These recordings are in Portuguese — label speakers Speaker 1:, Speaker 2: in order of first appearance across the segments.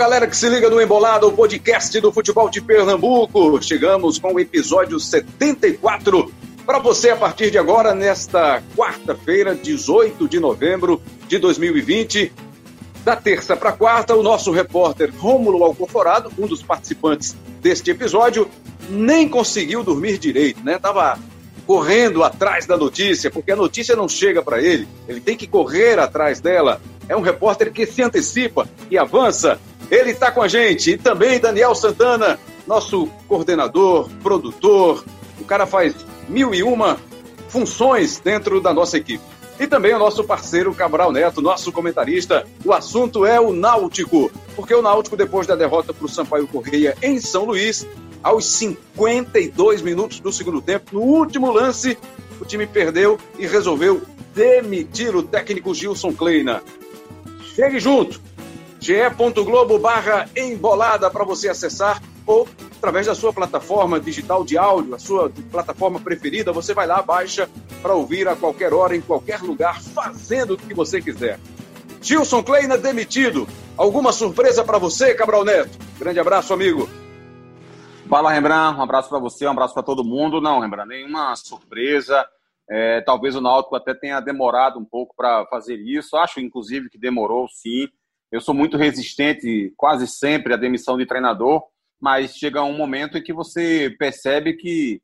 Speaker 1: galera que se liga no Embolada, o podcast do futebol de Pernambuco. Chegamos com o episódio 74 para você a partir de agora, nesta quarta-feira, 18 de novembro de 2020. Da terça para quarta, o nosso repórter Rômulo Alcoforado, um dos participantes deste episódio, nem conseguiu dormir direito, né? Tava correndo atrás da notícia, porque a notícia não chega para ele, ele tem que correr atrás dela. É um repórter que se antecipa e avança. Ele está com a gente. E também Daniel Santana, nosso coordenador, produtor. O cara faz mil e uma funções dentro da nossa equipe. E também o nosso parceiro Cabral Neto, nosso comentarista. O assunto é o Náutico, porque o Náutico, depois da derrota para o Sampaio Correia em São Luís, aos 52 minutos do segundo tempo, no último lance, o time perdeu e resolveu demitir o técnico Gilson Kleina. Chegue junto! ge.globo barra embolada para você acessar ou através da sua plataforma digital de áudio, a sua plataforma preferida, você vai lá, baixa para ouvir a qualquer hora, em qualquer lugar, fazendo o que você quiser. Gilson Kleina demitido. Alguma surpresa para você, Cabral Neto? Grande abraço, amigo.
Speaker 2: Fala, Rembrandt. Um abraço para você, um abraço para todo mundo. Não, Rembrandt, nenhuma surpresa. É, talvez o Náutico até tenha demorado um pouco para fazer isso. Acho, inclusive, que demorou sim. Eu sou muito resistente quase sempre à demissão de treinador, mas chega um momento em que você percebe que,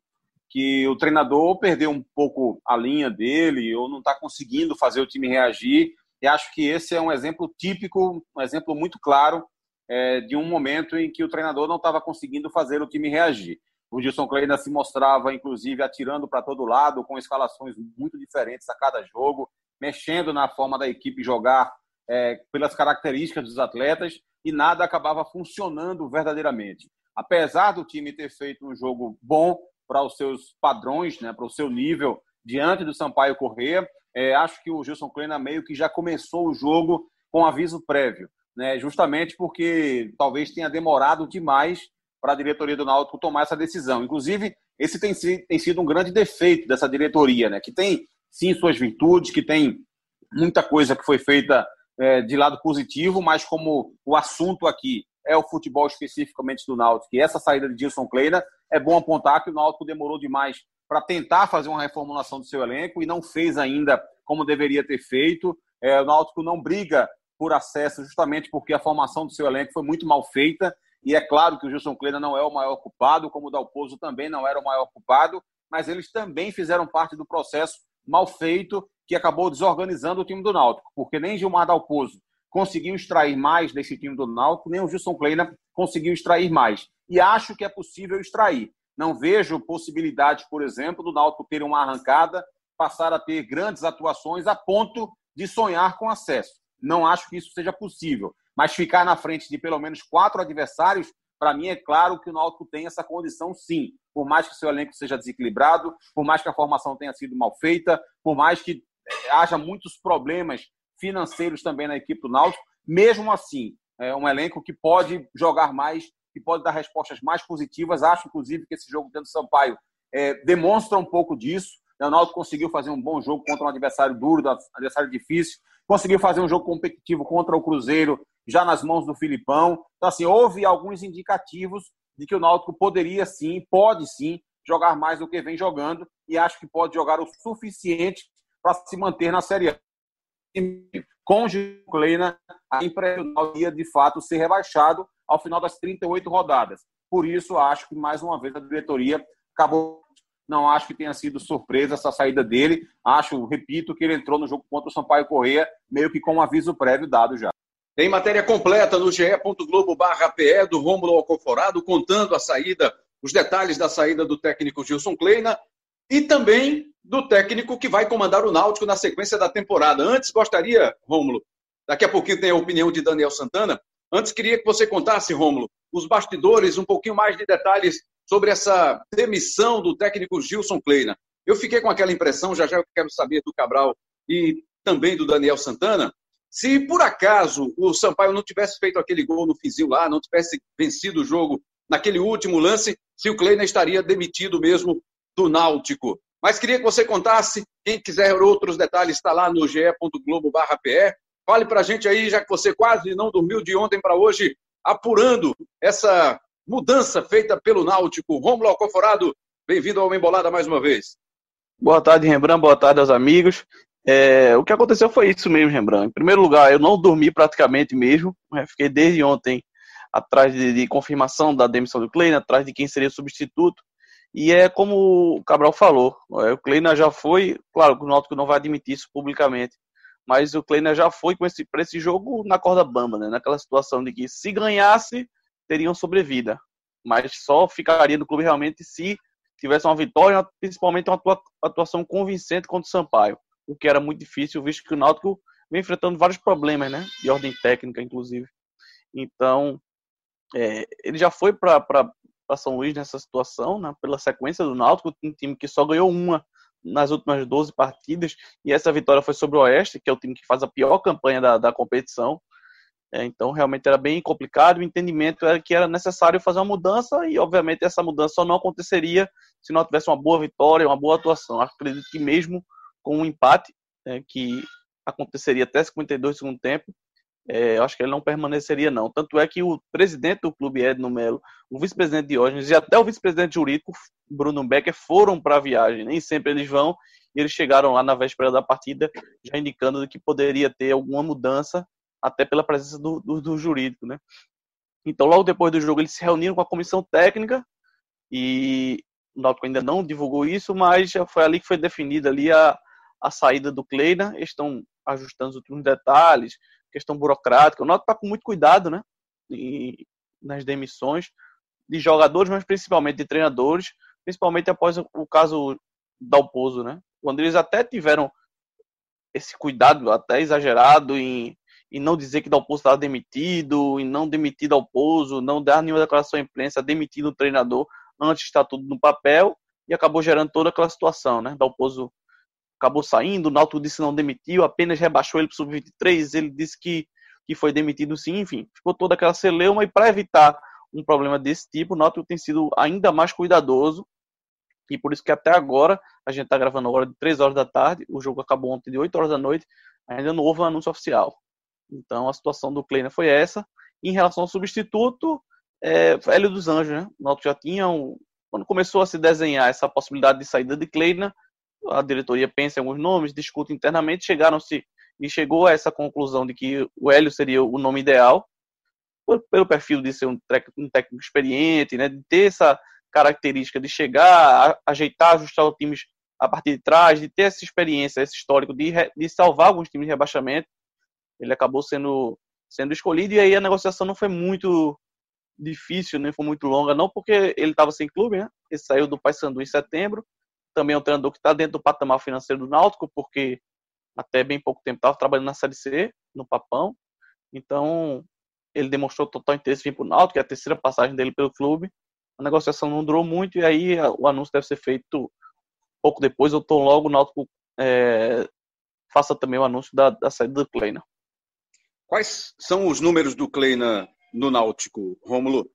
Speaker 2: que o treinador perdeu um pouco a linha dele ou não está conseguindo fazer o time reagir. E acho que esse é um exemplo típico, um exemplo muito claro é, de um momento em que o treinador não estava conseguindo fazer o time reagir. O Gilson Kleina se mostrava, inclusive, atirando para todo lado, com escalações muito diferentes a cada jogo, mexendo na forma da equipe jogar é, pelas características dos atletas e nada acabava funcionando verdadeiramente. Apesar do time ter feito um jogo bom para os seus padrões, né, para o seu nível diante do Sampaio Corrêa, é, acho que o Gilson Kleina meio que já começou o jogo com aviso prévio, né, justamente porque talvez tenha demorado demais para a diretoria do Náutico tomar essa decisão. Inclusive, esse tem, tem sido um grande defeito dessa diretoria, né, que tem sim suas virtudes, que tem muita coisa que foi feita é, de lado positivo, mas como o assunto aqui é o futebol especificamente do Náutico, e essa saída de Gilson Kleina, é bom apontar que o Náutico demorou demais para tentar fazer uma reformulação do seu elenco e não fez ainda como deveria ter feito. É, o Náutico não briga por acesso justamente porque a formação do seu elenco foi muito mal feita. E é claro que o Gilson Kleina não é o maior culpado, como o Dalpozo também não era o maior culpado, mas eles também fizeram parte do processo mal feito que acabou desorganizando o time do Náutico, porque nem Gilmar Dalpozo conseguiu extrair mais desse time do Náutico, nem o Gilson Kleina conseguiu extrair mais. E acho que é possível extrair. Não vejo possibilidade, por exemplo, do Náutico ter uma arrancada, passar a ter grandes atuações a ponto de sonhar com acesso. Não acho que isso seja possível. Mas ficar na frente de pelo menos quatro adversários, para mim é claro que o Náutico tem essa condição sim. Por mais que seu elenco seja desequilibrado, por mais que a formação tenha sido mal feita, por mais que haja muitos problemas financeiros também na equipe do Náutico, mesmo assim, é um elenco que pode jogar mais, que pode dar respostas mais positivas. Acho, inclusive, que esse jogo dentro do Sampaio é, demonstra um pouco disso. O Náutico conseguiu fazer um bom jogo contra um adversário duro, um adversário difícil, conseguiu fazer um jogo competitivo contra o Cruzeiro, já nas mãos do Filipão. Então, assim, houve alguns indicativos de que o Náutico poderia sim, pode sim, jogar mais do que vem jogando, e acho que pode jogar o suficiente para se manter na Série A. Com o Kleina, a impressional ia de fato ser rebaixado ao final das 38 rodadas. Por isso, acho que mais uma vez a diretoria acabou. Não acho que tenha sido surpresa essa saída dele. Acho, repito, que ele entrou no jogo contra o Sampaio Correia meio que com um aviso prévio dado já.
Speaker 1: Tem matéria completa no ge.globo.pe do Rômulo Alcoforado, contando a saída, os detalhes da saída do técnico Gilson Kleina e também do técnico que vai comandar o Náutico na sequência da temporada. Antes, gostaria, Rômulo, daqui a pouquinho tem a opinião de Daniel Santana. Antes, queria que você contasse, Rômulo, os bastidores, um pouquinho mais de detalhes sobre essa demissão do técnico Gilson Kleina. Eu fiquei com aquela impressão, já já eu quero saber do Cabral e também do Daniel Santana, se por acaso o Sampaio não tivesse feito aquele gol no fizinho lá, não tivesse vencido o jogo naquele último lance, se o Kleina estaria demitido mesmo do Náutico. Mas queria que você contasse, quem quiser outros detalhes, está lá no ge.globo.pe. Fale para a gente aí, já que você quase não dormiu de ontem para hoje, apurando essa mudança feita pelo Náutico. Romulo Alcoforado, bem-vindo ao Embolada mais uma vez.
Speaker 3: Boa tarde, Rembrandt. Boa tarde aos amigos. É, o que aconteceu foi isso mesmo, Rembrandt. Em primeiro lugar, eu não dormi praticamente mesmo. Né? Fiquei desde ontem atrás de, de confirmação da demissão do Kleina, atrás de quem seria o substituto. E é como o Cabral falou, é, o Kleina já foi, claro que o Náutico não vai admitir isso publicamente, mas o Kleina já foi esse, para esse jogo na corda bamba, né? naquela situação de que se ganhasse, teriam sobrevida, mas só ficaria no clube realmente se tivesse uma vitória, principalmente uma atuação convincente contra o Sampaio, o que era muito difícil, visto que o Náutico vem enfrentando vários problemas, né, de ordem técnica, inclusive. Então, é, ele já foi para São Luís nessa situação, né, pela sequência do Náutico, um time que só ganhou uma nas últimas 12 partidas, e essa vitória foi sobre o Oeste, que é o time que faz a pior campanha da, da competição. É, então, realmente era bem complicado. O entendimento era que era necessário fazer uma mudança, e obviamente essa mudança só não aconteceria se não tivesse uma boa vitória, uma boa atuação. Acredito que mesmo com um empate, é, que aconteceria até 52 do segundo tempo, é, acho que ele não permaneceria, não. Tanto é que o presidente do clube, Edno Melo, o vice-presidente Diógenes e até o vice-presidente jurídico, Bruno Becker, foram para a viagem. Nem sempre eles vão, e eles chegaram lá na véspera da partida, já indicando que poderia ter alguma mudança, até pela presença do, do, do jurídico, né? Então, logo depois do jogo, eles se reuniram com a comissão técnica e o Náutico ainda não divulgou isso, mas já foi ali que foi definida ali a, a saída do Kleina. Estão ajustando os últimos detalhes, questão burocrática. O Náutico está com muito cuidado, né? E, nas demissões de jogadores, mas principalmente de treinadores, principalmente após o caso Dalpozo, né? Quando eles até tiveram esse cuidado até exagerado em, em não dizer que Dalpozo estava demitido, em não demitir Dalpozo, não dar nenhuma declaração à imprensa, demitindo o treinador, antes está tudo no papel, e acabou gerando toda aquela situação, né? Dalpozo acabou saindo, o Náutico disse que não demitiu, apenas rebaixou ele para o sub-23, ele disse que, que foi demitido sim, enfim, ficou toda aquela celeuma e para evitar um problema desse tipo, o Náutico tem sido ainda mais cuidadoso e por isso que até agora, a gente está gravando agora de 3 horas da tarde, o jogo acabou ontem de 8 horas da noite, ainda não houve um anúncio oficial. Então a situação do Kleiner foi essa. Em relação ao substituto, é, Hélio dos Anjos, né? O Náutico já tinha um, quando começou a se desenhar essa possibilidade de saída de Kleiner, a diretoria pensa em alguns nomes, discute internamente, chegaram-se e chegou a essa conclusão de que o Hélio seria o nome ideal, pelo perfil de ser um, técnico experiente, né, de ter essa característica de chegar, ajeitar, ajustar os times a partir de trás, de ter essa experiência, esse histórico de, de salvar alguns times de rebaixamento. Ele acabou sendo, sendo escolhido e aí a negociação não foi muito difícil, nem foi muito longa, não porque ele estava sem clube, né? Ele saiu do Paysandu em setembro, também é um treinador que está dentro do patamar financeiro do Náutico, porque até bem pouco tempo estava trabalhando na Série C, no Papão. Então, ele demonstrou total interesse em vir para o Náutico, é a terceira passagem dele pelo clube. A negociação não durou muito e aí o anúncio deve ser feito pouco depois, ou tão logo o Náutico é, faça também o anúncio da, da saída do Kleina.
Speaker 1: Quais são os números do Kleina no Náutico, Rômulo?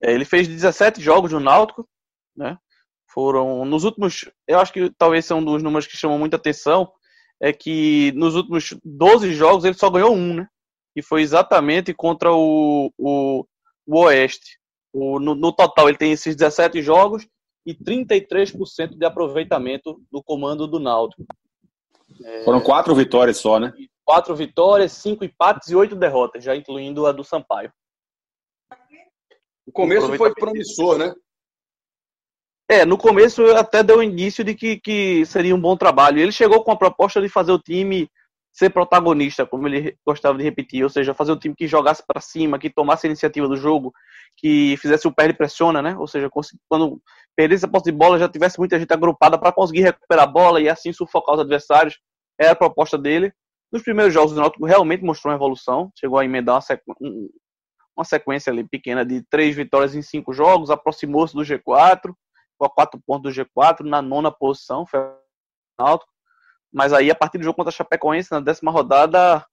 Speaker 3: É, ele fez 17 jogos no Náutico, né? Foram nos últimos, eu acho que talvez são um dos números que chamam muita atenção, é que nos últimos 12 jogos ele só ganhou um, né? E foi exatamente contra o, o, o Oeste. O, no, no, total ele tem esses 17 jogos e 33% de aproveitamento do comando do Náutico.
Speaker 2: É... Foram quatro vitórias só, né?
Speaker 3: Quatro vitórias, cinco empates e oito derrotas, já incluindo a do Sampaio.
Speaker 1: O começo foi promissor, né?
Speaker 3: É, no começo até deu indício de que, que seria um bom trabalho. Ele chegou com a proposta de fazer o time ser protagonista, como ele gostava de repetir, ou seja, fazer o time que jogasse para cima, que tomasse a iniciativa do jogo, que fizesse o perde pressiona, né? Ou seja, quando perdesse a posse de bola já tivesse muita gente agrupada para conseguir recuperar a bola e assim sufocar os adversários. Era a proposta dele. Nos primeiros jogos o Náutico realmente mostrou uma evolução, chegou a emendar uma, sequ... uma sequência ali pequena de três vitórias em cinco jogos, aproximou-se do G4 a quatro pontos do G4, na nona posição, foi Náutico. Mas aí, a partir do jogo contra a Chapecoense, na décima rodada,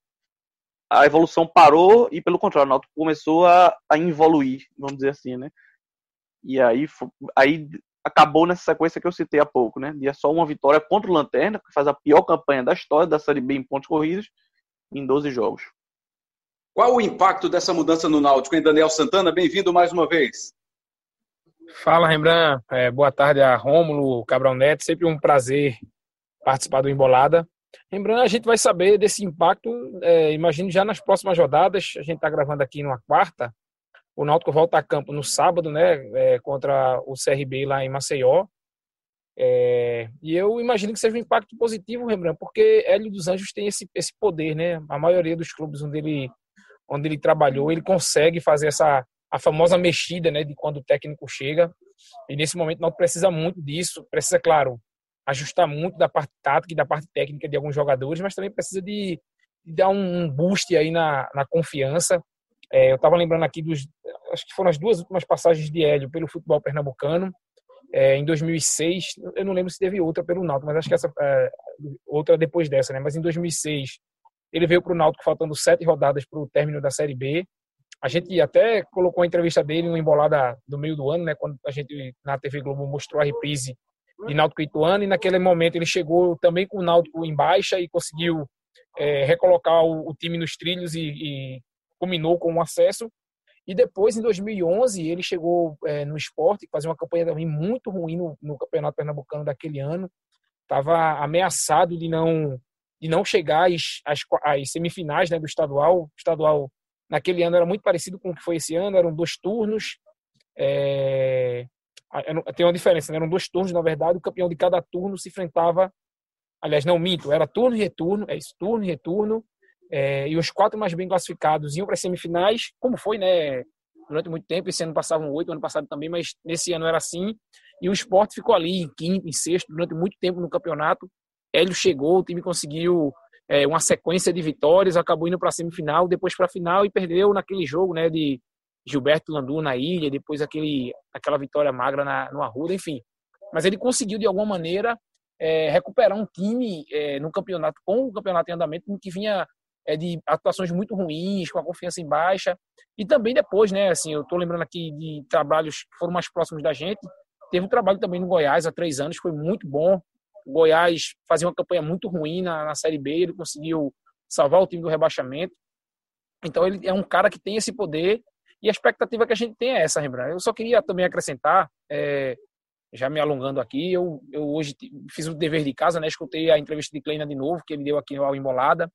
Speaker 3: a evolução parou e, pelo contrário, o Náutico começou a, a evoluir, vamos dizer assim, né? E aí, aí acabou nessa sequência que eu citei há pouco, né? De só uma vitória contra o Lanterna, que faz a pior campanha da história da Série B em pontos corridos, em 12 jogos.
Speaker 1: Qual o impacto dessa mudança no Náutico, hein, Daniel Santana? Bem-vindo mais uma vez.
Speaker 4: Fala, Rembrandt. É, boa tarde a Rômulo, Cabral Neto. Sempre um prazer participar do Embolada. Lembrando, a gente vai saber desse impacto, é, imagino, já nas próximas rodadas. A gente está gravando aqui numa quarta. O Náutico volta a campo no sábado, né, é, contra o CRB lá em Maceió. É, e eu imagino que seja um impacto positivo, Rembrandt, porque Hélio dos Anjos tem esse, esse poder, né? A maioria dos clubes onde ele, onde ele trabalhou, ele consegue fazer essa a famosa mexida, né, de quando o técnico chega. E nesse momento não precisa muito disso, precisa, claro, ajustar muito da parte tática e da parte técnica de alguns jogadores, mas também precisa de, de dar um boost aí na, na confiança. É, eu estava lembrando aqui dos, acho que foram as duas últimas passagens de Hélio pelo futebol pernambucano. É, em 2006, eu não lembro se teve outra pelo Náutico, mas acho que essa é, outra depois dessa, né? Mas em 2006 ele veio para o Náutico faltando sete rodadas para o término da Série B. A gente até colocou a entrevista dele no embolada do meio do ano, né? Quando a gente na TV Globo mostrou a reprise de Náutico Ituano, e naquele momento ele chegou também com o Náutico em baixa e conseguiu é, recolocar o, o, time nos trilhos e, e culminou com o um acesso. E depois, em 2011, ele chegou é, no esporte, fazia uma campanha também muito ruim no, no Campeonato Pernambucano daquele ano. Estava ameaçado de não de não chegar às, às, às semifinais né, do estadual. O estadual naquele ano era muito parecido com o que foi esse ano, eram dois turnos. É, tem uma diferença, né? eram dois turnos, na verdade, o campeão de cada turno se enfrentava, aliás, não minto, era turno e retorno, é isso, turno e retorno, é, e os quatro mais bem classificados iam para as semifinais, como foi, né, durante muito tempo, esse ano passavam oito, ano passado também, mas nesse ano era assim, e o esporte ficou ali em quinto, em sexto, durante muito tempo no campeonato, Hélio chegou, o time conseguiu é, uma sequência de vitórias, acabou indo para a semifinal, depois para a final e perdeu naquele jogo, né, de Gilberto Landu na ilha, depois aquele, aquela vitória magra na, no Arruda, enfim. Mas ele conseguiu, de alguma maneira, é, recuperar um time é, no campeonato, com o campeonato em andamento, que vinha é, de atuações muito ruins, com a confiança em baixa. E também depois, né, assim, eu estou lembrando aqui de trabalhos que foram mais próximos da gente. Teve um trabalho também no Goiás há três anos, foi muito bom. O Goiás fazia uma campanha muito ruim na, na Série B, ele conseguiu salvar o time do rebaixamento. Então ele é um cara que tem esse poder e a expectativa que a gente tem é essa, Rembrandt. Eu só queria também acrescentar, é, já me alongando aqui, eu, eu hoje fiz o dever de casa, né? Escutei a entrevista de Kleina de novo, que ele deu aqui ao Embolada.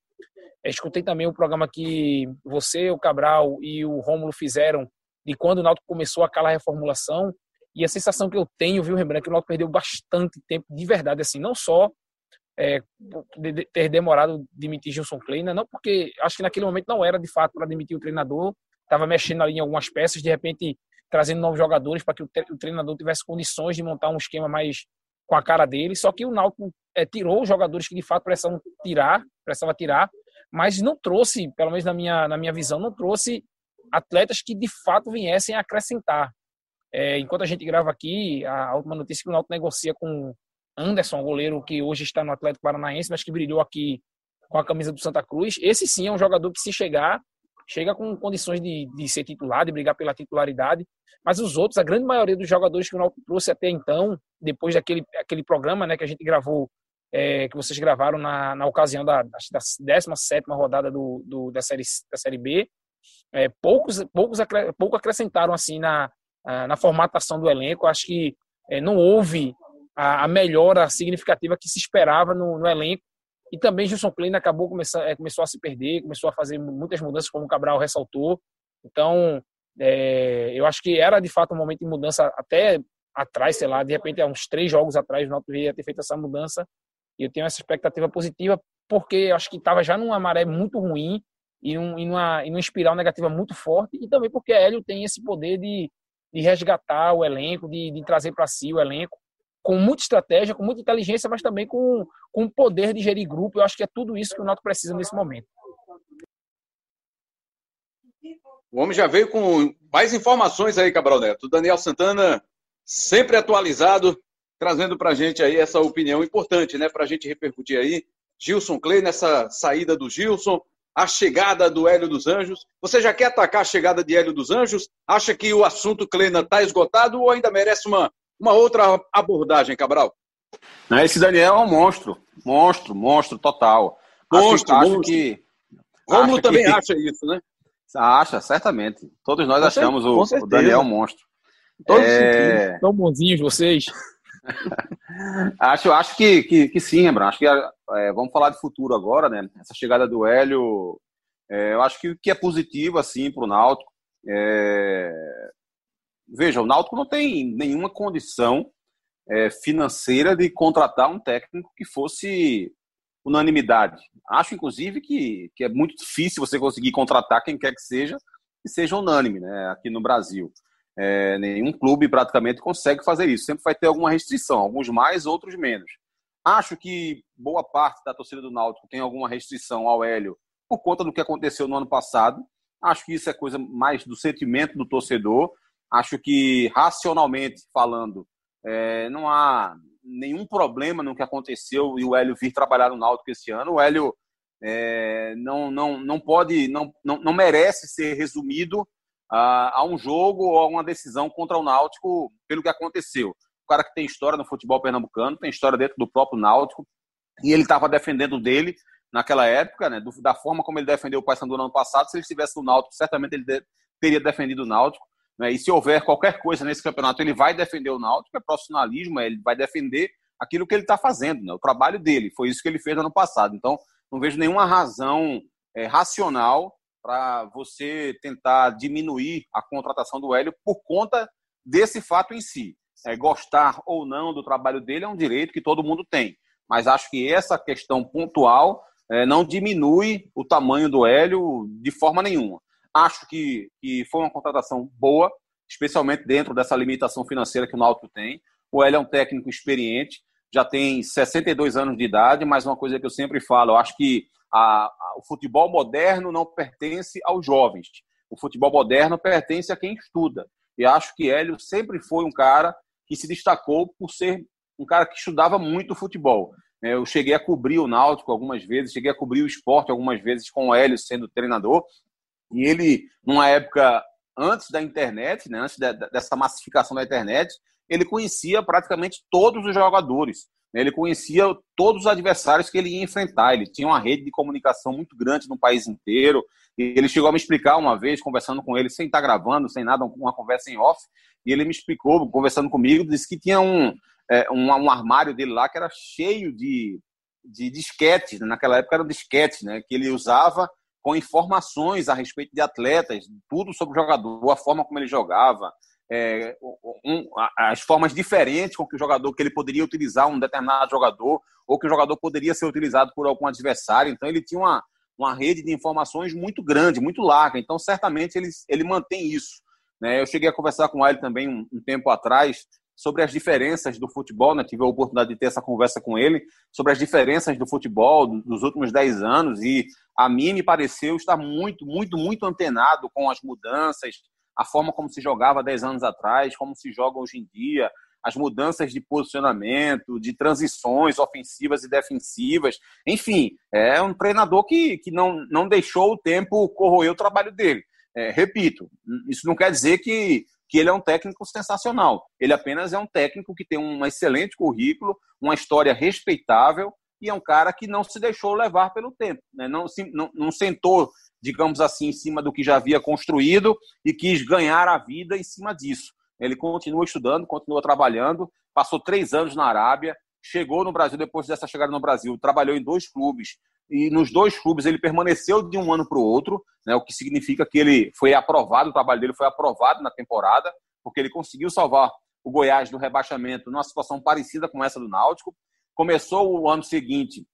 Speaker 4: É, escutei também o programa que você, o Cabral e o Rômulo fizeram de quando o Náutico começou aquela reformulação. E a sensação que eu tenho, viu, Rembrandt, é que o Náutico perdeu bastante tempo, de verdade, assim, não só é, de ter demorado demitir Gilson Kleina, não porque acho que naquele momento não era de fato para demitir o treinador, estava mexendo ali em algumas peças, de repente trazendo novos jogadores para que o, treinador tivesse condições de montar um esquema mais com a cara dele. Só que o Náutico é, tirou os jogadores que de fato precisavam tirar, precisava tirar, mas não trouxe, pelo menos na minha, na minha visão, não trouxe atletas que de fato viessem a acrescentar. É, enquanto a gente grava aqui, a última notícia que o Náutico negocia com Anderson, goleiro que hoje está no Atlético Paranaense, mas que brilhou aqui com a camisa do Santa Cruz. Esse sim é um jogador que se chegar chega com condições de, de ser titular, de brigar pela titularidade, mas os outros, a grande maioria dos jogadores que o Náutico trouxe até então, depois daquele aquele programa né, que a gente gravou, é, que vocês gravaram na, na ocasião da, da 17 rodada do, do, da, série, da Série B, é, poucos, poucos pouco acrescentaram assim na, na formatação do elenco. Acho que é, não houve a, a melhora significativa que se esperava no, no elenco e também Gilson Klein acabou começar, é, começou a se perder, começou a fazer muitas mudanças, como o Cabral ressaltou. Então, é, eu acho que era de fato um momento de mudança até atrás, sei lá, de repente há uns três jogos atrás o Náutico ia ter feito essa mudança. E eu tenho essa expectativa positiva porque eu acho que estava já numa maré muito ruim e, um, e, numa, e numa espiral negativa muito forte e também porque Hélio tem esse poder de, de resgatar o elenco, de, de trazer para si o elenco com muita estratégia, com muita inteligência, mas também com, com poder de gerir grupo. Eu acho que é tudo isso que o Náutico precisa nesse momento.
Speaker 1: O homem já veio com mais informações aí, Cabral Neto. Daniel Santana, sempre atualizado, trazendo para a gente aí essa opinião importante, né? Para a gente repercutir aí. Gilson Clay nessa saída do Gilson, a chegada do Hélio dos Anjos. Você já quer atacar a chegada de Hélio dos Anjos? Acha que o assunto Kleina está esgotado ou ainda merece uma uma outra abordagem, Cabral.
Speaker 2: Esse Daniel é um monstro. Monstro, monstro total.
Speaker 1: Monstro, acho, monstro. que. Rômulo também que... acha isso, né?
Speaker 2: Acha, certamente. Todos nós com achamos o, o, Daniel monstro.
Speaker 4: Todos é... Tão bonzinhos vocês.
Speaker 2: acho acho que, que, que sim, Rembrandt. Acho que é, vamos falar de futuro agora, né? Essa chegada do Hélio, é, eu acho que, que é positivo, assim, para o Náutico. É... Veja, o Náutico não tem nenhuma condição é, financeira de contratar um técnico que fosse unanimidade. Acho, inclusive, que, que é muito difícil você conseguir contratar quem quer que seja que seja unânime né, aqui no Brasil. É, nenhum clube praticamente consegue fazer isso. Sempre vai ter alguma restrição, alguns mais, outros menos. Acho que boa parte da torcida do Náutico tem alguma restrição ao Hélio por conta do que aconteceu no ano passado. Acho que isso é coisa mais do sentimento do torcedor. Acho que, racionalmente falando, é, não há nenhum problema no que aconteceu e o Hélio vir trabalhar no Náutico esse ano. O Hélio é, não, não, não pode, não, não, não merece ser resumido a, a, um jogo ou a uma decisão contra o Náutico pelo que aconteceu. O cara que tem história no futebol pernambucano, tem história dentro do próprio Náutico, e ele estava defendendo dele naquela época, né, do, da forma como ele defendeu o Paysandu no ano passado. Se ele estivesse no Náutico, certamente ele de, teria defendido o Náutico. Né? E se houver qualquer coisa nesse campeonato, ele vai defender o Náutico, é profissionalismo, ele vai defender aquilo que ele está fazendo, né? o trabalho dele. Foi isso que ele fez no ano passado. Então, não vejo nenhuma razão é, racional para você tentar diminuir a contratação do Hélio por conta desse fato em si. É, gostar ou não do trabalho dele é um direito que todo mundo tem. Mas acho que essa questão pontual é, não diminui o tamanho do Hélio de forma nenhuma. Acho que, que foi uma contratação boa, especialmente dentro dessa limitação financeira que o Náutico tem. O Hélio é um técnico experiente, já tem 62 anos de idade, mas uma coisa que eu sempre falo, eu acho que a, a, o futebol moderno não pertence aos jovens. O futebol moderno pertence a quem estuda. E acho que Hélio sempre foi um cara que se destacou por ser um cara que estudava muito futebol. É, eu cheguei a cobrir o Náutico algumas vezes, cheguei a cobrir o esporte algumas vezes com o Hélio sendo treinador. E ele, numa época antes da internet, né, antes dessa massificação da internet, ele conhecia praticamente todos os jogadores. Né, ele conhecia todos os adversários que ele ia enfrentar. Ele tinha uma rede de comunicação muito grande no país inteiro. E ele chegou a me explicar uma vez, conversando com ele, sem estar gravando, sem nada, uma conversa em off. E ele me explicou, conversando comigo, disse que tinha um, é, um, um, armário dele lá que era cheio de, de disquetes. Né? Naquela época eram disquetes, né? Que ele usava com informações a respeito de atletas, tudo sobre o jogador, a forma como ele jogava, é, um, as formas diferentes com que o jogador que ele poderia utilizar um determinado jogador ou que o jogador poderia ser utilizado por algum adversário. Então ele tinha uma, uma rede de informações muito grande, muito larga. Então certamente ele, ele mantém isso. Né? Eu cheguei a conversar com ele também um, um tempo atrás sobre as diferenças do futebol, né? tive a oportunidade de ter essa conversa com ele sobre as diferenças do futebol dos últimos 10 anos e a mim me pareceu estar muito, muito, muito antenado com as mudanças, a forma como se jogava 10 anos atrás, como se joga hoje em dia, as mudanças de posicionamento, de transições ofensivas e defensivas. Enfim, é um treinador que, que não, não deixou o tempo corroer o trabalho dele. É, repito, isso não quer dizer que que ele é um técnico sensacional. Ele apenas é um técnico que tem um excelente currículo, uma história respeitável e é um cara que não se deixou levar pelo tempo, né? não, não, não sentou, digamos assim, em cima do que já havia construído e quis ganhar a vida em cima disso. Ele continua estudando, continua trabalhando, passou três anos na Arábia, chegou no Brasil depois dessa chegada no Brasil, trabalhou em dois clubes e nos dois clubes ele permaneceu de um ano para o outro, né, o que significa que ele foi aprovado, o trabalho dele foi aprovado na temporada, porque ele conseguiu salvar o Goiás do rebaixamento numa situação parecida com essa do Náutico. Começou o ano seguinte,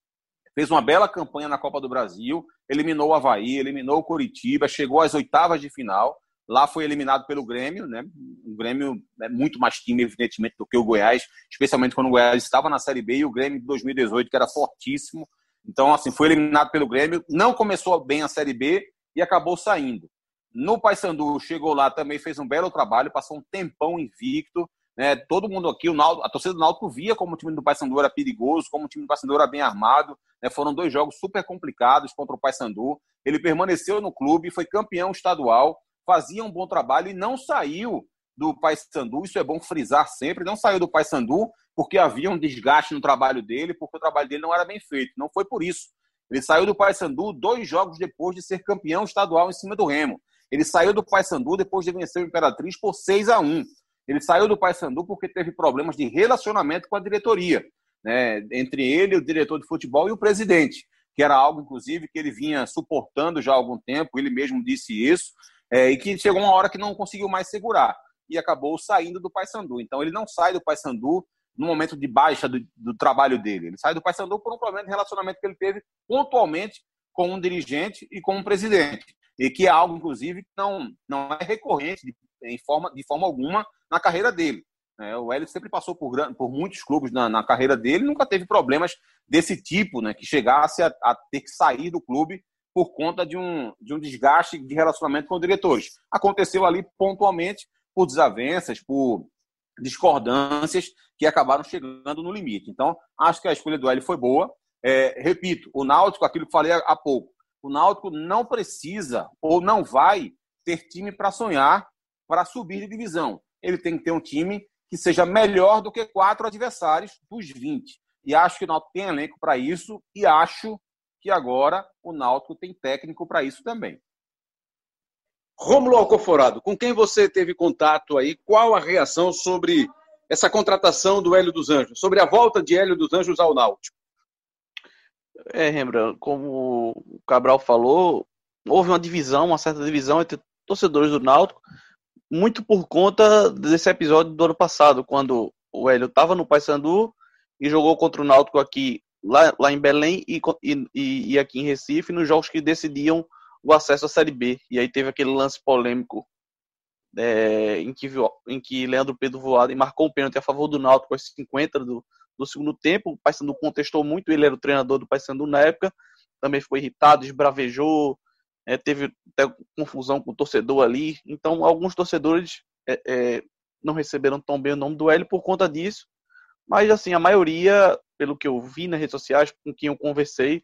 Speaker 2: fez uma bela campanha na Copa do Brasil, eliminou o Havaí, eliminou o Coritiba, chegou às oitavas de final. Lá foi eliminado pelo Grêmio, né? O Grêmio é muito mais time, evidentemente, do que o Goiás, especialmente quando o Goiás estava na Série B e o Grêmio de 2018, que era fortíssimo, então, assim, foi eliminado pelo Grêmio, não começou bem a Série B e acabou saindo. No Paysandu, chegou lá também, fez um belo trabalho, passou um tempão invicto. Né? Todo mundo aqui, o a torcida do Náutico via como o time do Paysandu era perigoso, como o time do Paysandu era bem armado. Né? Foram dois jogos super complicados contra o Paysandu. Ele permaneceu no clube, foi campeão estadual, fazia um bom trabalho e não saiu do Paysandu. Isso é bom frisar sempre. Não saiu do Paysandu porque havia um desgaste no trabalho dele, porque o trabalho dele não era bem feito. Não foi por isso Ele saiu do Paysandu dois jogos depois de ser campeão estadual em cima do Remo. Ele saiu do Paysandu depois de vencer o Imperatriz por 6 a 1 Ele saiu do Paysandu porque teve problemas de relacionamento com a diretoria, né? entre ele, o diretor de futebol e o presidente, que era algo, inclusive, que ele vinha suportando já há algum tempo, ele mesmo disse isso, é, e que chegou uma hora que não conseguiu mais segurar e acabou saindo do Paysandu. Então ele não sai do Paysandu no momento de baixa do, do trabalho dele. Ele sai do Paysandu por um problema de relacionamento que ele teve pontualmente com um dirigente e com um presidente. E que é algo, inclusive, que não, não é recorrente de, em forma, de forma alguma na carreira dele. É, o Hélio sempre passou por, por muitos clubes na, na, carreira dele, nunca teve problemas desse tipo, né, que chegasse a, a, ter que sair do clube por conta de um, de um desgaste de relacionamento com diretores. Aconteceu ali pontualmente por desavenças, por discordâncias que acabaram chegando no limite. Então, acho que a escolha do Hélio foi boa. É, repito, o Náutico, aquilo que falei há pouco, o Náutico não precisa ou não vai ter time para sonhar para subir de divisão. Ele tem que ter um time que seja melhor do que quatro adversários dos 20. E acho que o Náutico tem elenco para isso e acho que agora o Náutico tem técnico para isso também.
Speaker 1: Rômulo Alcoforado, com quem você teve contato aí? Qual a reação sobre essa contratação do Hélio dos Anjos, sobre a volta de Hélio dos Anjos ao Náutico?
Speaker 3: É, Rembrandt, como o Cabral falou, houve uma divisão, uma certa divisão entre torcedores do Náutico, muito por conta desse episódio do ano passado, quando o Hélio estava no Paysandu e jogou contra o Náutico aqui, lá, lá em Belém e, e, e aqui em Recife, nos jogos que decidiam o acesso à Série B. E aí teve aquele lance polêmico é, em, que, em que Leandro Pedro Voado e marcou um pênalti a favor do Náutico aos 50 do, do segundo tempo. O Paysandu contestou muito, ele era o treinador do Paysandu na época, também ficou irritado, esbravejou, é, teve até confusão com o torcedor ali. Então, alguns torcedores é, é, não receberam tão bem o nome do Hélio por conta disso. Mas, assim, a maioria, pelo que eu vi nas redes sociais, com quem eu conversei,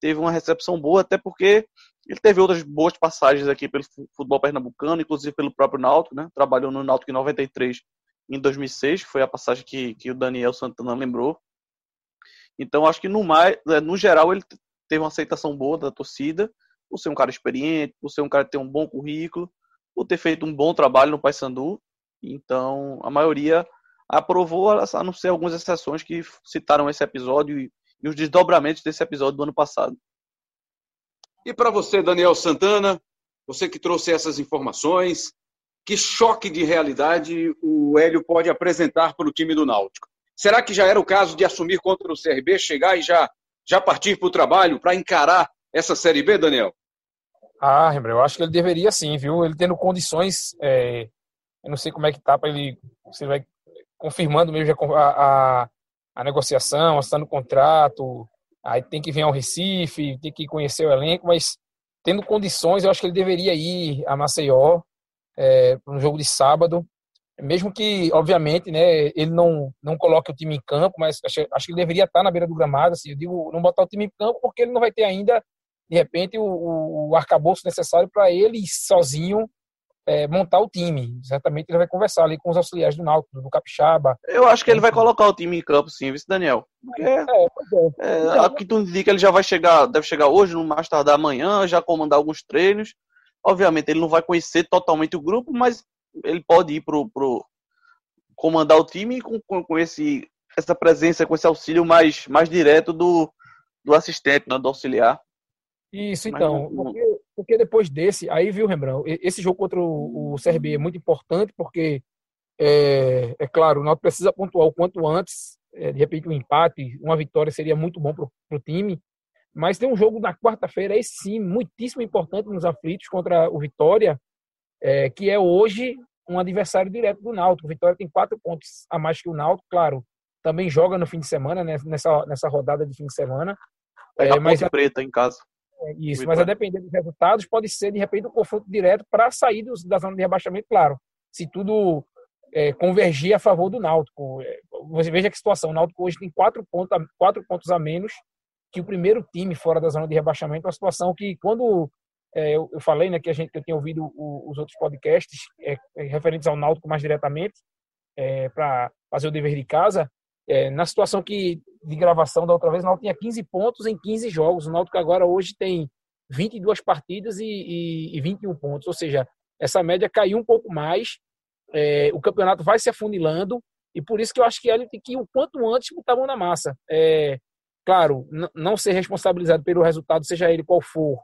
Speaker 3: teve uma recepção boa, até porque ele teve outras boas passagens aqui pelo futebol pernambucano, inclusive pelo próprio Náutico, né? Trabalhou no Náutico em 93 em 2006, foi a passagem que, que o Daniel Santana lembrou. Então, acho que no, mais, é, no geral ele teve uma aceitação boa da torcida, por ser um cara experiente, por ser um cara que tem um bom currículo, por ter feito um bom trabalho no Paysandu. Então, a maioria aprovou, a não ser algumas exceções que citaram esse episódio e os desdobramentos desse episódio do ano passado.
Speaker 1: E para você, Daniel Santana, você que trouxe essas informações, que choque de realidade o Hélio pode apresentar para o time do Náutico? Será que já era o caso de assumir contra o CRB, chegar e já, já partir para o trabalho para encarar essa Série B, Daniel?
Speaker 4: Ah, Rembrandt, eu acho que ele deveria sim, viu? Ele tendo condições, é, eu não sei como é que tá para ele, se ele vai confirmando mesmo a, a, a negociação, assinando o contrato, aí tem que vir ao Recife, tem que conhecer o elenco, mas tendo condições, eu acho que ele deveria ir a Maceió é, para um jogo de sábado, mesmo que, obviamente, né, ele não, não coloque o time em campo, mas acho, acho que ele deveria estar na beira do gramado, assim, eu digo, não botar o time em campo porque ele não vai ter ainda, de repente, o, o arcabouço necessário para ele sozinho é, montar o time. Certamente ele vai conversar ali com os auxiliares do Náutico, do Capixaba.
Speaker 3: Eu acho que ele vai colocar o time em campo, sim, vice Daniel. Porque é, é. é, que tu indica, ele já vai chegar, deve chegar hoje, no mais tardar amanhã, já comandar alguns treinos. Obviamente ele não vai conhecer totalmente o grupo, mas ele pode ir pro, pro comandar o time com, com, com esse essa presença, com esse auxílio mais, mais direto do, do assistente, né, do auxiliar.
Speaker 4: Isso, então. Porque, porque, depois desse, aí viu, Rembrandt, esse jogo contra o, o CRB é muito importante, porque, é, é claro, o Náutico precisa pontuar o quanto antes. É, de repente, um empate, uma vitória seria muito bom para o time. Mas tem um jogo na quarta-feira, esse sim, muitíssimo importante nos aflitos contra o Vitória, é, que é hoje um adversário direto do Náutico. O Vitória tem quatro pontos a mais que o Náutico, claro. Também joga no fim de semana, né, nessa, nessa rodada de fim de semana.
Speaker 3: Pega é, mas Preta em casa.
Speaker 4: Isso, mas a depender dos resultados, pode ser, de repente, um confronto direto para sair dos, da zona de rebaixamento, claro. Se tudo é, convergir a favor do Náutico. É, você veja que situação, o Náutico hoje tem quatro pontos, quatro pontos a menos que o primeiro time fora da zona de rebaixamento, uma situação que quando é, eu, eu, falei, né, que a gente que eu tinha ouvido o, os outros podcasts é, é, referentes ao Náutico mais diretamente, é, para fazer o dever de casa, é, na situação que de gravação da outra vez, o Náutico tinha 15 pontos em 15 jogos. O Náutico agora hoje tem 22 partidas e, e, e 21 pontos. Ou seja, essa média caiu um pouco mais. É, o campeonato vai se afunilando e por isso que eu acho que ele tem que, o quanto antes, botar a mão na massa. É, claro, não ser responsabilizado pelo resultado, seja ele qual for,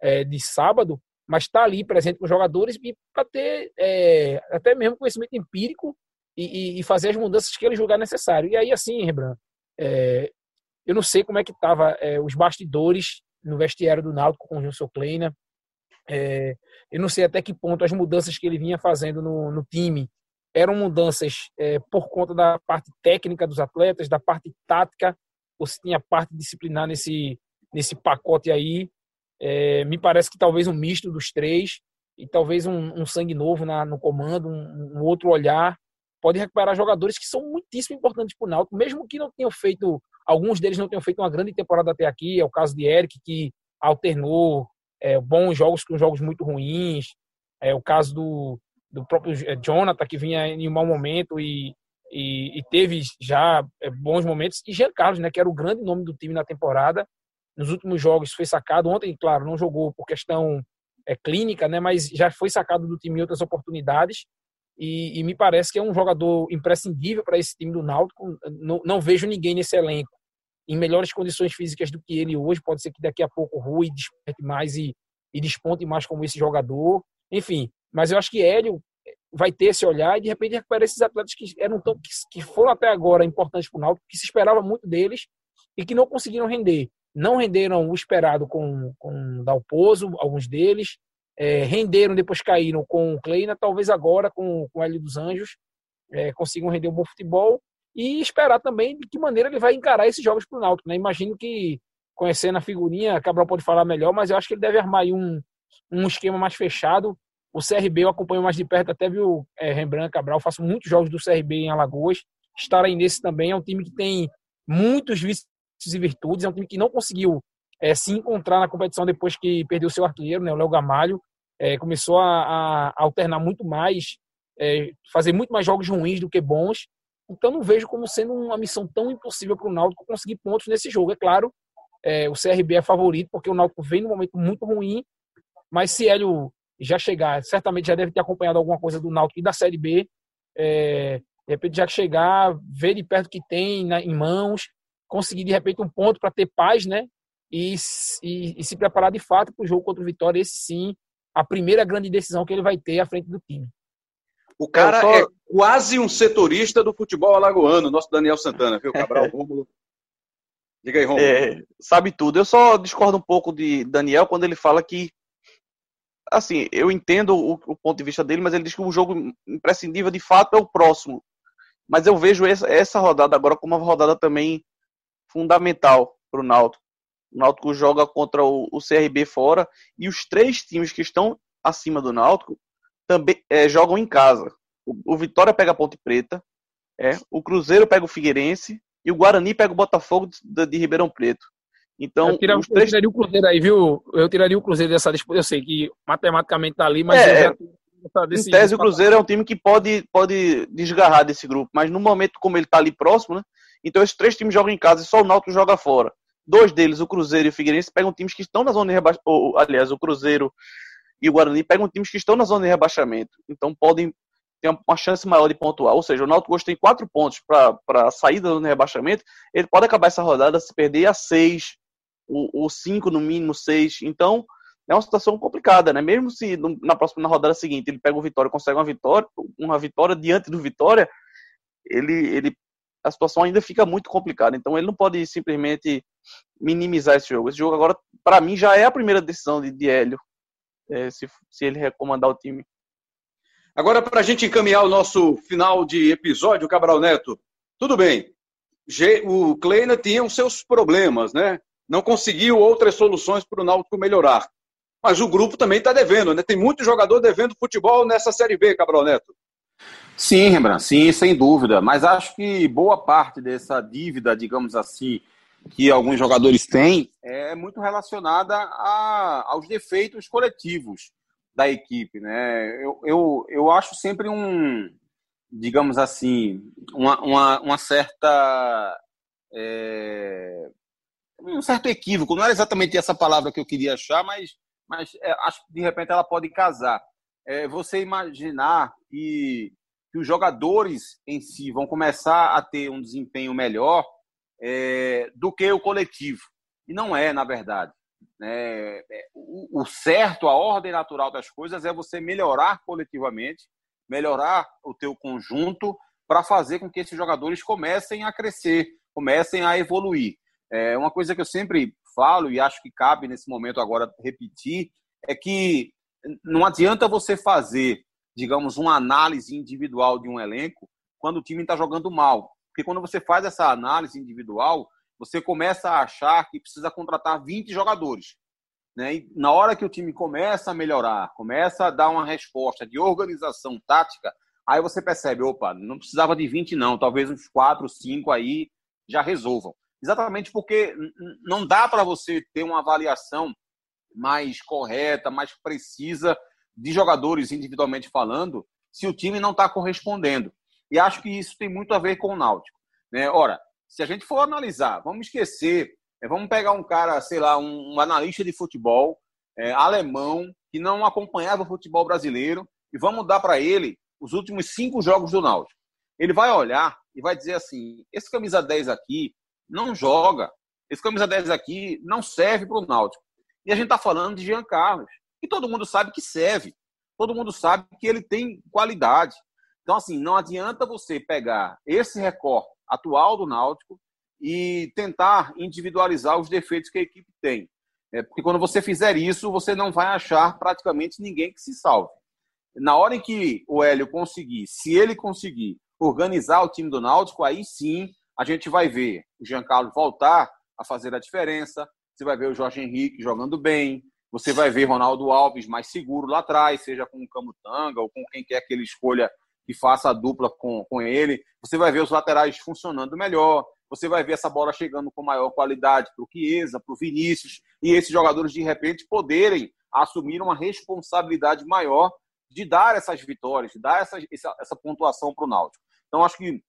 Speaker 4: é, de sábado, mas estar tá ali presente com os jogadores para ter é, até mesmo conhecimento empírico e, e, fazer as mudanças que ele julgar necessário. E aí, assim, Rebran, é, eu não sei como é que estavam é, os bastidores no vestiário do Náutico com o Gilson Kleina. É, eu não sei até que ponto as mudanças que ele vinha fazendo no, no time eram mudanças é, por conta da parte técnica dos atletas, da parte tática, ou se tinha parte disciplinar nesse, nesse pacote aí. É, me parece que talvez um misto dos três e talvez um, um sangue novo na, no comando, um, um, outro olhar. Pode recuperar jogadores que são muitíssimo importantes para o Náutico, mesmo que não tenham feito, alguns deles não tenham feito uma grande temporada até aqui. É o caso de Eric, que alternou é, bons jogos com jogos muito ruins. É o caso do, do próprio é, Jonathan, que vinha em um mau momento e, e, e teve já é, bons momentos. E Jean Carlos, né, que era o grande nome do time na temporada, nos últimos jogos foi sacado. Ontem, claro, não jogou por questão é, clínica, né, mas já foi sacado do time em outras oportunidades. E, e me parece que é um jogador imprescindível para esse time do Náutico. Não, não, vejo ninguém nesse elenco em melhores condições físicas do que ele hoje. Pode ser que daqui a pouco Rui desperte mais e, e desponte mais como esse jogador. Enfim, mas eu acho que Hélio vai ter esse olhar e de repente recuperar esses atletas que eram tão, que, que foram até agora importantes para o Náutico, que se esperava muito deles e que não conseguiram render não renderam o esperado com, com Dalpozo, alguns deles, é, renderam, depois caíram com o Kleina, talvez agora com, com o Hélio dos Anjos é, consigam render um bom futebol e esperar também de que maneira ele vai encarar esses jogos para o Náutico. Né? Imagino que, conhecendo a figurinha, Cabral pode falar melhor, mas eu acho que ele deve armar um, um esquema mais fechado. O CRB eu acompanho mais de perto, até viu é, Rembrandt Cabral, faço muitos jogos do CRB em Alagoas. Estar aí nesse também é um time que tem muitos vice e virtudes. É um time que não conseguiu é, se encontrar na competição depois que perdeu seu artilheiro, né, o Léo Gamalho. É, começou a, a, alternar muito mais, é, fazer muito mais jogos ruins do que bons. Então não vejo como sendo uma missão tão impossível para o Náutico conseguir pontos nesse jogo. É claro, é, o CRB é favorito porque o Náutico vem num momento muito ruim, mas se Hélio já chegar, certamente já deve ter acompanhado alguma coisa do Náutico e da Série B. É, de repente já chegar, ver de perto o que tem em mãos conseguir de repente um ponto para ter paz, né? E, e, e, se preparar de fato para o jogo contra o Vitória. Esse sim, a primeira grande decisão que ele vai ter à frente do time.
Speaker 1: O cara tô... é quase um setorista do futebol alagoano, nosso Daniel Santana, viu? Cabral, Rômulo. Diga aí, Rômulo.
Speaker 3: É, sabe tudo. Eu só discordo um pouco de Daniel quando ele fala que assim, eu entendo o, o, ponto de vista dele, mas ele diz que o jogo imprescindível de fato é o próximo. Mas eu vejo essa, essa rodada agora como uma rodada também fundamental para o Náutico. O Náutico joga contra o, o, CRB fora e os três times que estão acima do Náutico também é, jogam em casa. O, o, Vitória pega a Ponte Preta, é, o Cruzeiro pega o Figueirense e o Guarani pega o Botafogo de, de Ribeirão Preto. Então,
Speaker 4: eu, três... eu tiraria o Cruzeiro aí, viu? Eu tiraria o Cruzeiro dessa disputa. Eu sei que matematicamente tá ali, mas é, já...
Speaker 3: Em tese, o Cruzeiro é um time que pode, pode desgarrar desse grupo, mas no momento como ele está ali próximo, né, então esses três times jogam em casa e só o Náutico joga fora. Dois deles, o Cruzeiro e o Figueirense, pegam times que estão na zona de rebaixamento. Aliás, o Cruzeiro e o Guarani pegam times que estão na zona de rebaixamento. Então podem ter uma chance maior de pontuar. Ou seja, o Náutico tem quatro pontos para sair da zona de rebaixamento. Ele pode acabar essa rodada se perder a seis, ou, cinco no mínimo, seis. Então é uma situação complicada, né? Mesmo se na próxima na rodada seguinte ele pega o Vitória, consegue uma vitória, uma vitória diante do Vitória, ele, ele a situação ainda fica muito complicada. Então ele não pode simplesmente minimizar esse jogo. Esse jogo agora, para mim, já é a primeira decisão de, de Hélio, é, se, se ele recomendar o time.
Speaker 1: Agora, para a gente encaminhar o nosso final de episódio, Cabral Neto, tudo bem. O Kleina tinha os seus problemas, né? Não conseguiu outras soluções para o Náutico melhorar. Mas o grupo também está devendo, né? Tem muito jogador devendo futebol nessa Série B, Cabral Neto.
Speaker 2: Sim, Rembrandt, sim, sem dúvida. Mas acho que boa parte dessa dívida, digamos assim, que alguns jogadores têm, é muito relacionada a, aos defeitos coletivos da equipe. Né? Eu, eu, eu acho sempre um, digamos assim, uma, uma, uma certa. É, um certo equívoco. Não era exatamente essa palavra que eu queria achar, mas, mas é, acho que de repente ela pode casar. É, você imaginar que, que, os jogadores em si vão começar a ter um desempenho melhor é, do que o coletivo. E não é, na verdade. É, é, o, o certo, a ordem natural das coisas é você melhorar coletivamente, melhorar o teu conjunto para fazer com que esses jogadores comecem a crescer, comecem a evoluir. É uma coisa que eu sempre falo e acho que cabe nesse momento agora repetir é que não adianta você fazer, digamos, uma análise individual de um elenco quando o time está jogando mal, porque quando você faz essa análise individual, você começa a achar que precisa contratar 20 jogadores. Né? E na hora que o time começa a melhorar, começa a dar uma resposta de organização tática, aí você percebe, opa, não precisava de 20 não, talvez uns 4, 5 aí já resolvam. Exatamente porque não dá para você ter uma avaliação mais correta, mais precisa de jogadores individualmente falando, se o time não está correspondendo. E acho que isso tem muito a ver com o Náutico. Né? Ora, se a gente for analisar, vamos esquecer, é, vamos pegar um cara, sei lá, um, um analista de futebol é, alemão que não acompanhava o futebol brasileiro e vamos dar para ele os últimos cinco jogos do Náutico. Ele vai olhar e vai dizer assim: esse camisa 10 aqui não joga, esse camisa 10 aqui não serve para o Náutico. E a gente está falando de Jean Carlos, e todo mundo sabe que serve, todo mundo sabe que ele tem qualidade. Então, assim, não adianta você pegar esse recorte atual do Náutico e tentar individualizar os defeitos que a equipe tem. É, porque quando você fizer isso, você não vai achar praticamente ninguém que se salve. Na hora em que o Hélio conseguir, se ele conseguir organizar o time do Náutico, aí sim a gente vai ver o Giancarlo voltar a fazer a diferença, você vai ver o Jorge Henrique jogando bem, você vai ver Ronaldo Alves mais seguro lá atrás, seja com o Camutanga ou com quem quer que ele escolha que faça a dupla com, com ele. Você vai ver os laterais funcionando melhor. Você vai ver essa bola chegando com maior qualidade para o Chiesa, para o Vinícius, e esses jogadores, de repente, poderem assumir uma responsabilidade maior de dar essas vitórias, de dar essa, essa, essa pontuação para o Náutico. Então, acho que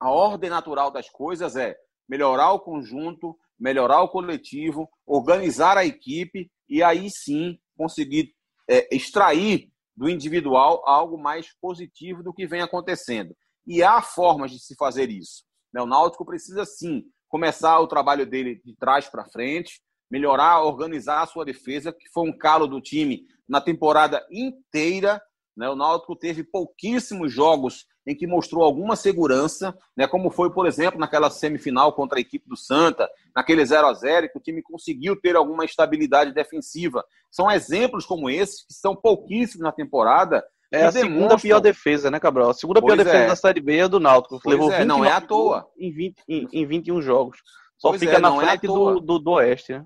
Speaker 2: a ordem natural das coisas é melhorar o conjunto, melhorar o coletivo, organizar a equipe e aí sim conseguir é, extrair do individual algo mais positivo do que vem acontecendo. E há formas de se fazer isso. Né? O Náutico precisa sim começar o trabalho dele de trás para frente, melhorar, organizar a sua defesa, que foi um calo do time na temporada inteira. Né? O Náutico teve pouquíssimos jogos em que mostrou alguma segurança, né, como foi, por exemplo, naquela semifinal contra a equipe do Santa, naquele 0 a 0 que o time conseguiu ter alguma estabilidade defensiva. São exemplos como esses, que são pouquíssimos na temporada.
Speaker 3: É a segunda demonstram... pior defesa, né, Cabral? A segunda pois pior defesa é. da Série B é do Náutico, que levou
Speaker 2: é, não é à toa.
Speaker 3: Em, 20, em, em 21 jogos. Só pois fica é, na é frente do, do, do Oeste, né?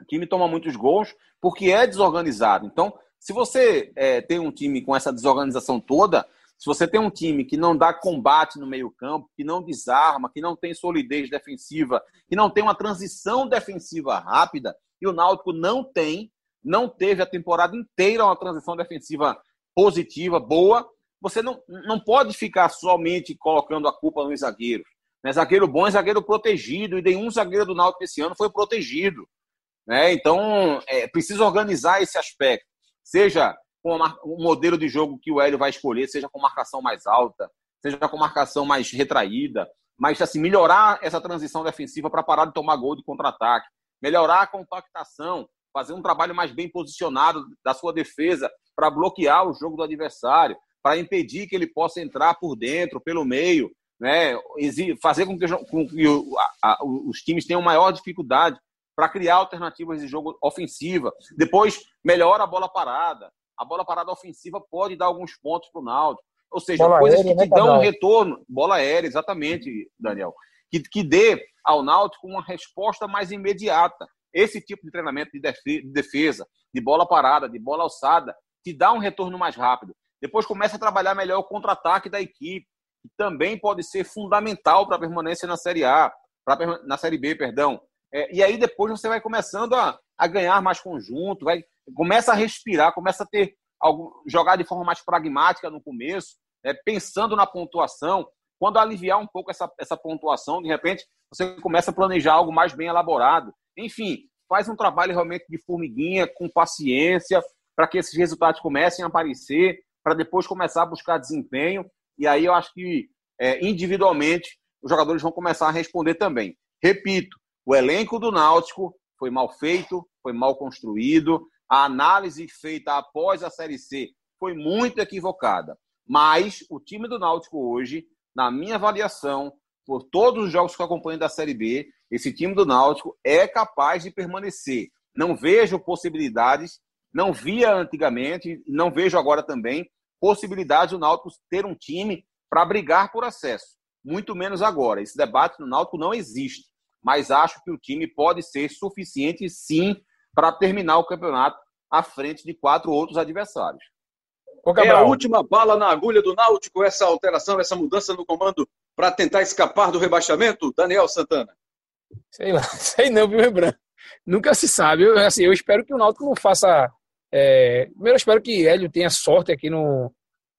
Speaker 2: O time toma muitos gols porque é desorganizado. Então, se você é, tem um time com essa desorganização toda, se você tem um time que não dá combate no meio-campo, que não desarma, que não tem solidez defensiva, que não tem uma transição defensiva rápida, e o Náutico não tem, não teve a temporada inteira uma transição defensiva positiva, boa, você não, não pode ficar somente colocando a culpa nos zagueiros. Né? Zagueiro bom é zagueiro protegido, e nenhum zagueiro do Náutico esse ano foi protegido. Né? Então, é preciso organizar esse aspecto. Seja com o modelo de jogo que o Hélio vai escolher, seja com marcação mais alta, seja com marcação mais retraída, mas assim, melhorar essa transição defensiva para parar de tomar gol de contra-ataque, melhorar a compactação, fazer um trabalho mais bem posicionado da sua defesa para bloquear o jogo do adversário, para impedir que ele possa entrar por dentro, pelo meio, né? fazer com que, os times tenham maior dificuldade para criar alternativas de jogo ofensiva. Depois, melhora a bola parada, a bola parada ofensiva pode dar alguns pontos para o Náutico. Ou seja, bola coisas aérea, que te né, dão um retorno. Bola aérea, exatamente, Daniel. Que, que dê ao Náutico uma resposta mais imediata. Esse tipo de treinamento de defesa, de bola parada, de bola alçada, te dá um retorno mais rápido. Depois começa a trabalhar melhor o contra-ataque da equipe, que também pode ser fundamental para a permanência na Série A, pra, na Série B, perdão. É, e aí depois você vai começando a, a ganhar mais conjunto, vai começa a respirar, começa a ter algum, jogar de forma mais pragmática no começo, né, pensando na pontuação. Quando aliviar um pouco essa, essa pontuação, de repente você começa a planejar algo mais bem elaborado. Enfim, faz um trabalho realmente de formiguinha, com paciência, para que esses resultados comecem a aparecer, para depois começar a buscar desempenho. E aí eu acho que é, individualmente os jogadores vão começar a responder também. Repito, o elenco do Náutico foi mal feito, foi mal construído, a análise feita após a Série C foi muito equivocada. Mas o time do Náutico hoje, na minha avaliação, por todos os jogos que eu acompanho da Série B, esse time do Náutico é capaz de permanecer. Não vejo possibilidades, não via antigamente, não vejo agora também possibilidade do Náutico ter um time para brigar por acesso. Muito menos agora. Esse debate no Náutico não existe. Mas acho que o time pode ser suficiente, sim, para terminar o campeonato à frente de quatro outros adversários.
Speaker 1: É a última bala na agulha do Náutico, essa alteração, essa mudança no comando para tentar escapar do rebaixamento, Daniel Santana?
Speaker 4: Sei lá, sei não, viu, Rebran? Nunca se sabe. Eu, assim, eu espero que o Náutico não faça. É... Primeiro, eu espero que Hélio tenha sorte aqui no,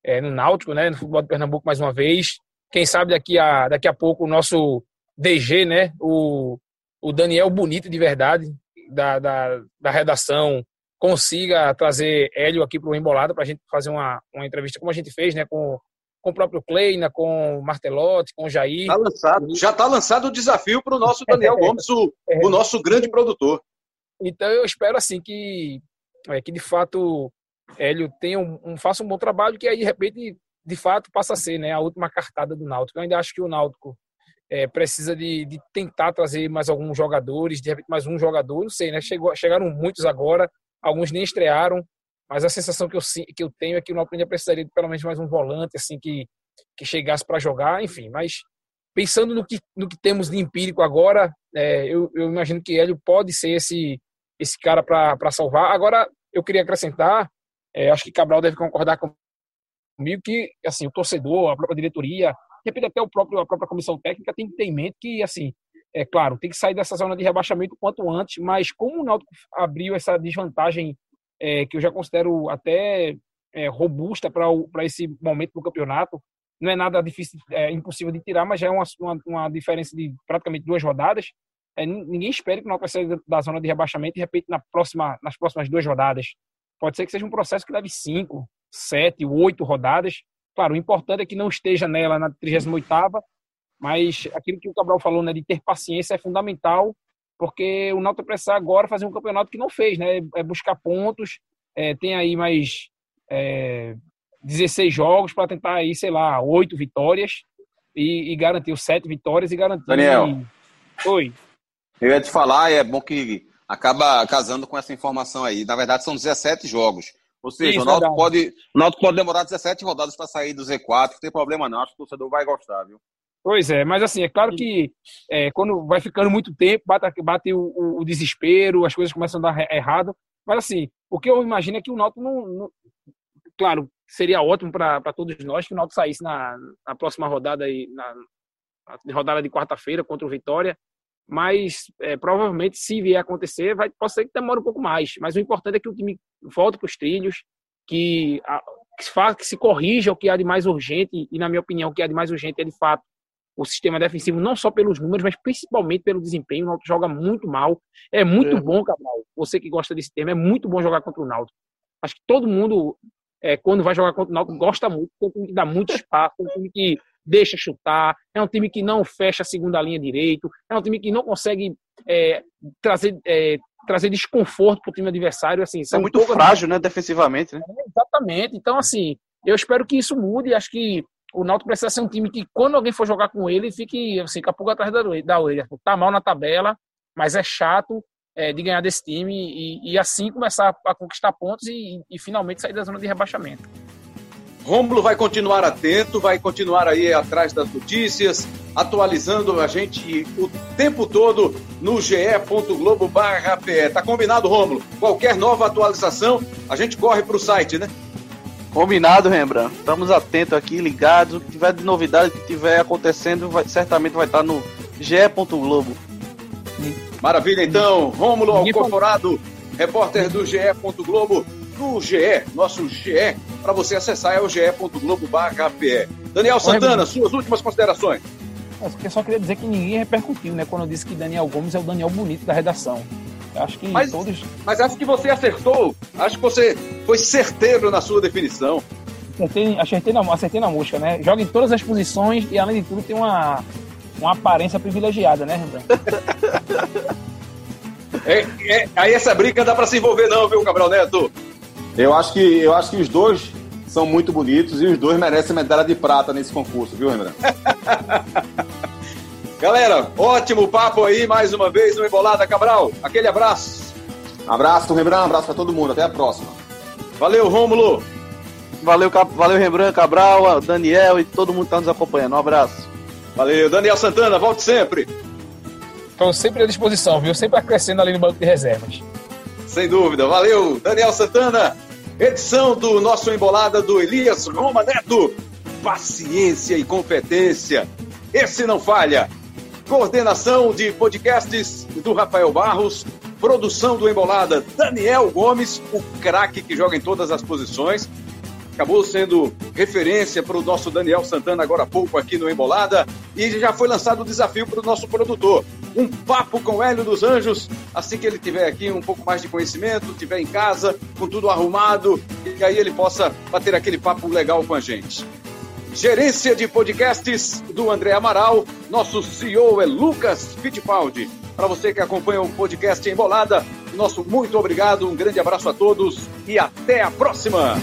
Speaker 4: é, no Náutico, né? No futebol de Pernambuco mais uma vez. Quem sabe daqui a, daqui a pouco o nosso DG, né? O, o Daniel Bonito de verdade, da, da, da redação, consiga trazer Hélio aqui para o Embolada para a gente fazer uma, uma entrevista como a gente fez, né? Com, com o próprio Kleina, com o Martelotti, com o Jair.
Speaker 1: Tá lançado, já está lançado o desafio para o nosso Daniel Gomes, o, é. o nosso grande produtor.
Speaker 4: Então eu espero assim que, é, que de fato Hélio tenha um, um, faça um bom trabalho, que aí de repente de fato passa a ser né, a última cartada do Náutico. Eu ainda acho que o Náutico é, precisa de, de, tentar trazer mais alguns jogadores, de repente mais um jogador, não sei, né? Chegou, chegaram muitos agora, alguns nem estrearam, mas a sensação que eu, que eu tenho é que o Náutico ainda precisaria de pelo menos mais um volante, assim, que, que chegasse para jogar, enfim, mas pensando no que, no que temos de empírico agora, é, eu, eu, imagino que Hélio pode ser esse, esse cara para salvar. Agora, eu queria acrescentar, é, acho que Cabral deve concordar comigo, que assim, o torcedor, a própria diretoria, repente até o próprio, a própria comissão técnica tem que ter em mente que, assim, é claro, tem que sair dessa zona de rebaixamento quanto antes, mas como o Náutico abriu essa desvantagem é, que eu já considero até é, robusta para esse momento do campeonato, não é nada difícil, é impossível de tirar, mas já é uma, uma, uma diferença de praticamente duas rodadas. É, ninguém espere que o Náutico saia da zona de rebaixamento e, de repente, na próxima, nas próximas duas rodadas. Pode ser que seja um processo que leve cinco, sete, oito rodadas, Claro, o importante é que não esteja nela na 38ª, mas aquilo que o Cabral falou, né, de ter paciência é fundamental, porque o Náutico precisa agora fazer um campeonato que não fez, né, é buscar pontos, é, tem aí mais é, 16 jogos para tentar aí, sei lá, oito vitórias e, e garantir os sete vitórias e garantir...
Speaker 2: Daniel.
Speaker 4: Oi.
Speaker 2: Eu ia te falar, é bom que acaba casando com essa informação aí. Na verdade, são 17 jogos. Ou seja, Isso, o, Náutico pode, o Náutico pode demorar 17 rodadas para sair do Z4, não tem problema não, acho que o torcedor vai gostar, viu?
Speaker 4: Pois é, mas assim, é claro que é, quando vai ficando muito tempo, bate, bate o, o, o, desespero, as coisas começam a dar errado. Mas assim, o que eu imagino é que o Náutico não. não claro, seria ótimo para todos nós que o Náutico saísse na, na próxima rodada, aí, na, na rodada de quarta-feira contra o Vitória mas é, provavelmente se vier a acontecer, vai, pode ser que demore um pouco mais. Mas o importante é que o time volte para os trilhos, que, a, que, se faça, que se corrija o que há de mais urgente, e na minha opinião, o que há de mais urgente é de fato o sistema defensivo, não só pelos números, mas principalmente pelo desempenho. O Náutico joga muito mal. É muito é. bom, Cabral. Você que gosta desse tema, é muito bom jogar contra o Náutico. Acho que todo mundo, é, quando vai jogar contra o Náutico, gosta muito, porque é um time que dá muito espaço, é um time que deixa chutar, é um time que não fecha a segunda linha direito, é um time que não consegue é, trazer, é, trazer desconforto para o time adversário. Assim,
Speaker 3: é muito frágil, né, defensivamente. Né?
Speaker 4: É, exatamente. Então, assim, eu espero que isso mude. Acho que o Náutico precisa ser um time que, quando alguém for jogar com ele, fique assim, com a pulga atrás da orelha. Tá mal na tabela, mas é chato é, de ganhar desse time e, e, assim começar a conquistar pontos e, e finalmente sair da zona de rebaixamento.
Speaker 1: Rômulo vai continuar atento, vai continuar aí atrás das notícias, atualizando a gente o tempo todo no ge.globo.pe. Tá combinado, Rômulo? Qualquer nova atualização, a gente corre para o site, né?
Speaker 3: Combinado, Rembrandt. Estamos atentos aqui, ligados. O que tiver de novidade, o que tiver acontecendo, vai, certamente vai estar no ge.globo.
Speaker 1: Maravilha, então. Rômulo Alcorporado, repórter do ge.globo no GE, nosso GE, para você acessar é o ge.globo.pe. Daniel Santana, suas últimas considerações.
Speaker 4: Eu só queria dizer que ninguém repercutiu, né? Quando eu disse que Daniel Gomes é o Daniel bonito da redação. Eu acho que
Speaker 1: mas,
Speaker 4: todos.
Speaker 1: Mas acho que você acertou. Acho que você foi certeiro na sua definição.
Speaker 4: Acertei, acertei, na, acertei na música, né? Joga em todas as posições e, além de tudo, tem uma, uma aparência privilegiada, né, Rembrandt?
Speaker 1: é, é, aí essa briga dá para se envolver, não, viu, Cabral Neto?
Speaker 2: Eu acho que, eu acho que os dois são muito bonitos e os dois merecem medalha de prata nesse concurso, viu, Rembrandt?
Speaker 1: Galera, ótimo papo aí mais uma vez no Embolada Cabral. Aquele abraço.
Speaker 2: Abraço, Rembrandt, abraço para todo mundo. Até a próxima.
Speaker 1: Valeu, Rômulo.
Speaker 3: Valeu, valeu Rembrandt, Cabral, Daniel e todo mundo que está nos acompanhando. Um abraço.
Speaker 1: Valeu, Daniel Santana, volte sempre.
Speaker 4: Estou sempre à disposição, viu? Sempre acrescendo ali no banco de reservas.
Speaker 1: Sem dúvida. Valeu, Daniel Santana. Edição do nosso Embolada do Elias Roma Neto. Paciência e competência. Esse não falha. Coordenação de podcasts do Rafael Barros. Produção do Embolada, Daniel Gomes, o craque que joga em todas as posições. Acabou sendo referência para o nosso Daniel Santana agora há pouco aqui no Embolada. E já foi lançado o desafio para o nosso produtor. Um papo com o Hélio dos Anjos, assim que ele tiver aqui um pouco mais de conhecimento, tiver em casa, com tudo arrumado, e aí ele possa bater aquele papo legal com a gente. Gerência de podcasts do André Amaral. Nosso CEO é Lucas Fittipaldi. Para você que acompanha o podcast Embolada, nosso muito obrigado, um grande abraço a todos e até a próxima!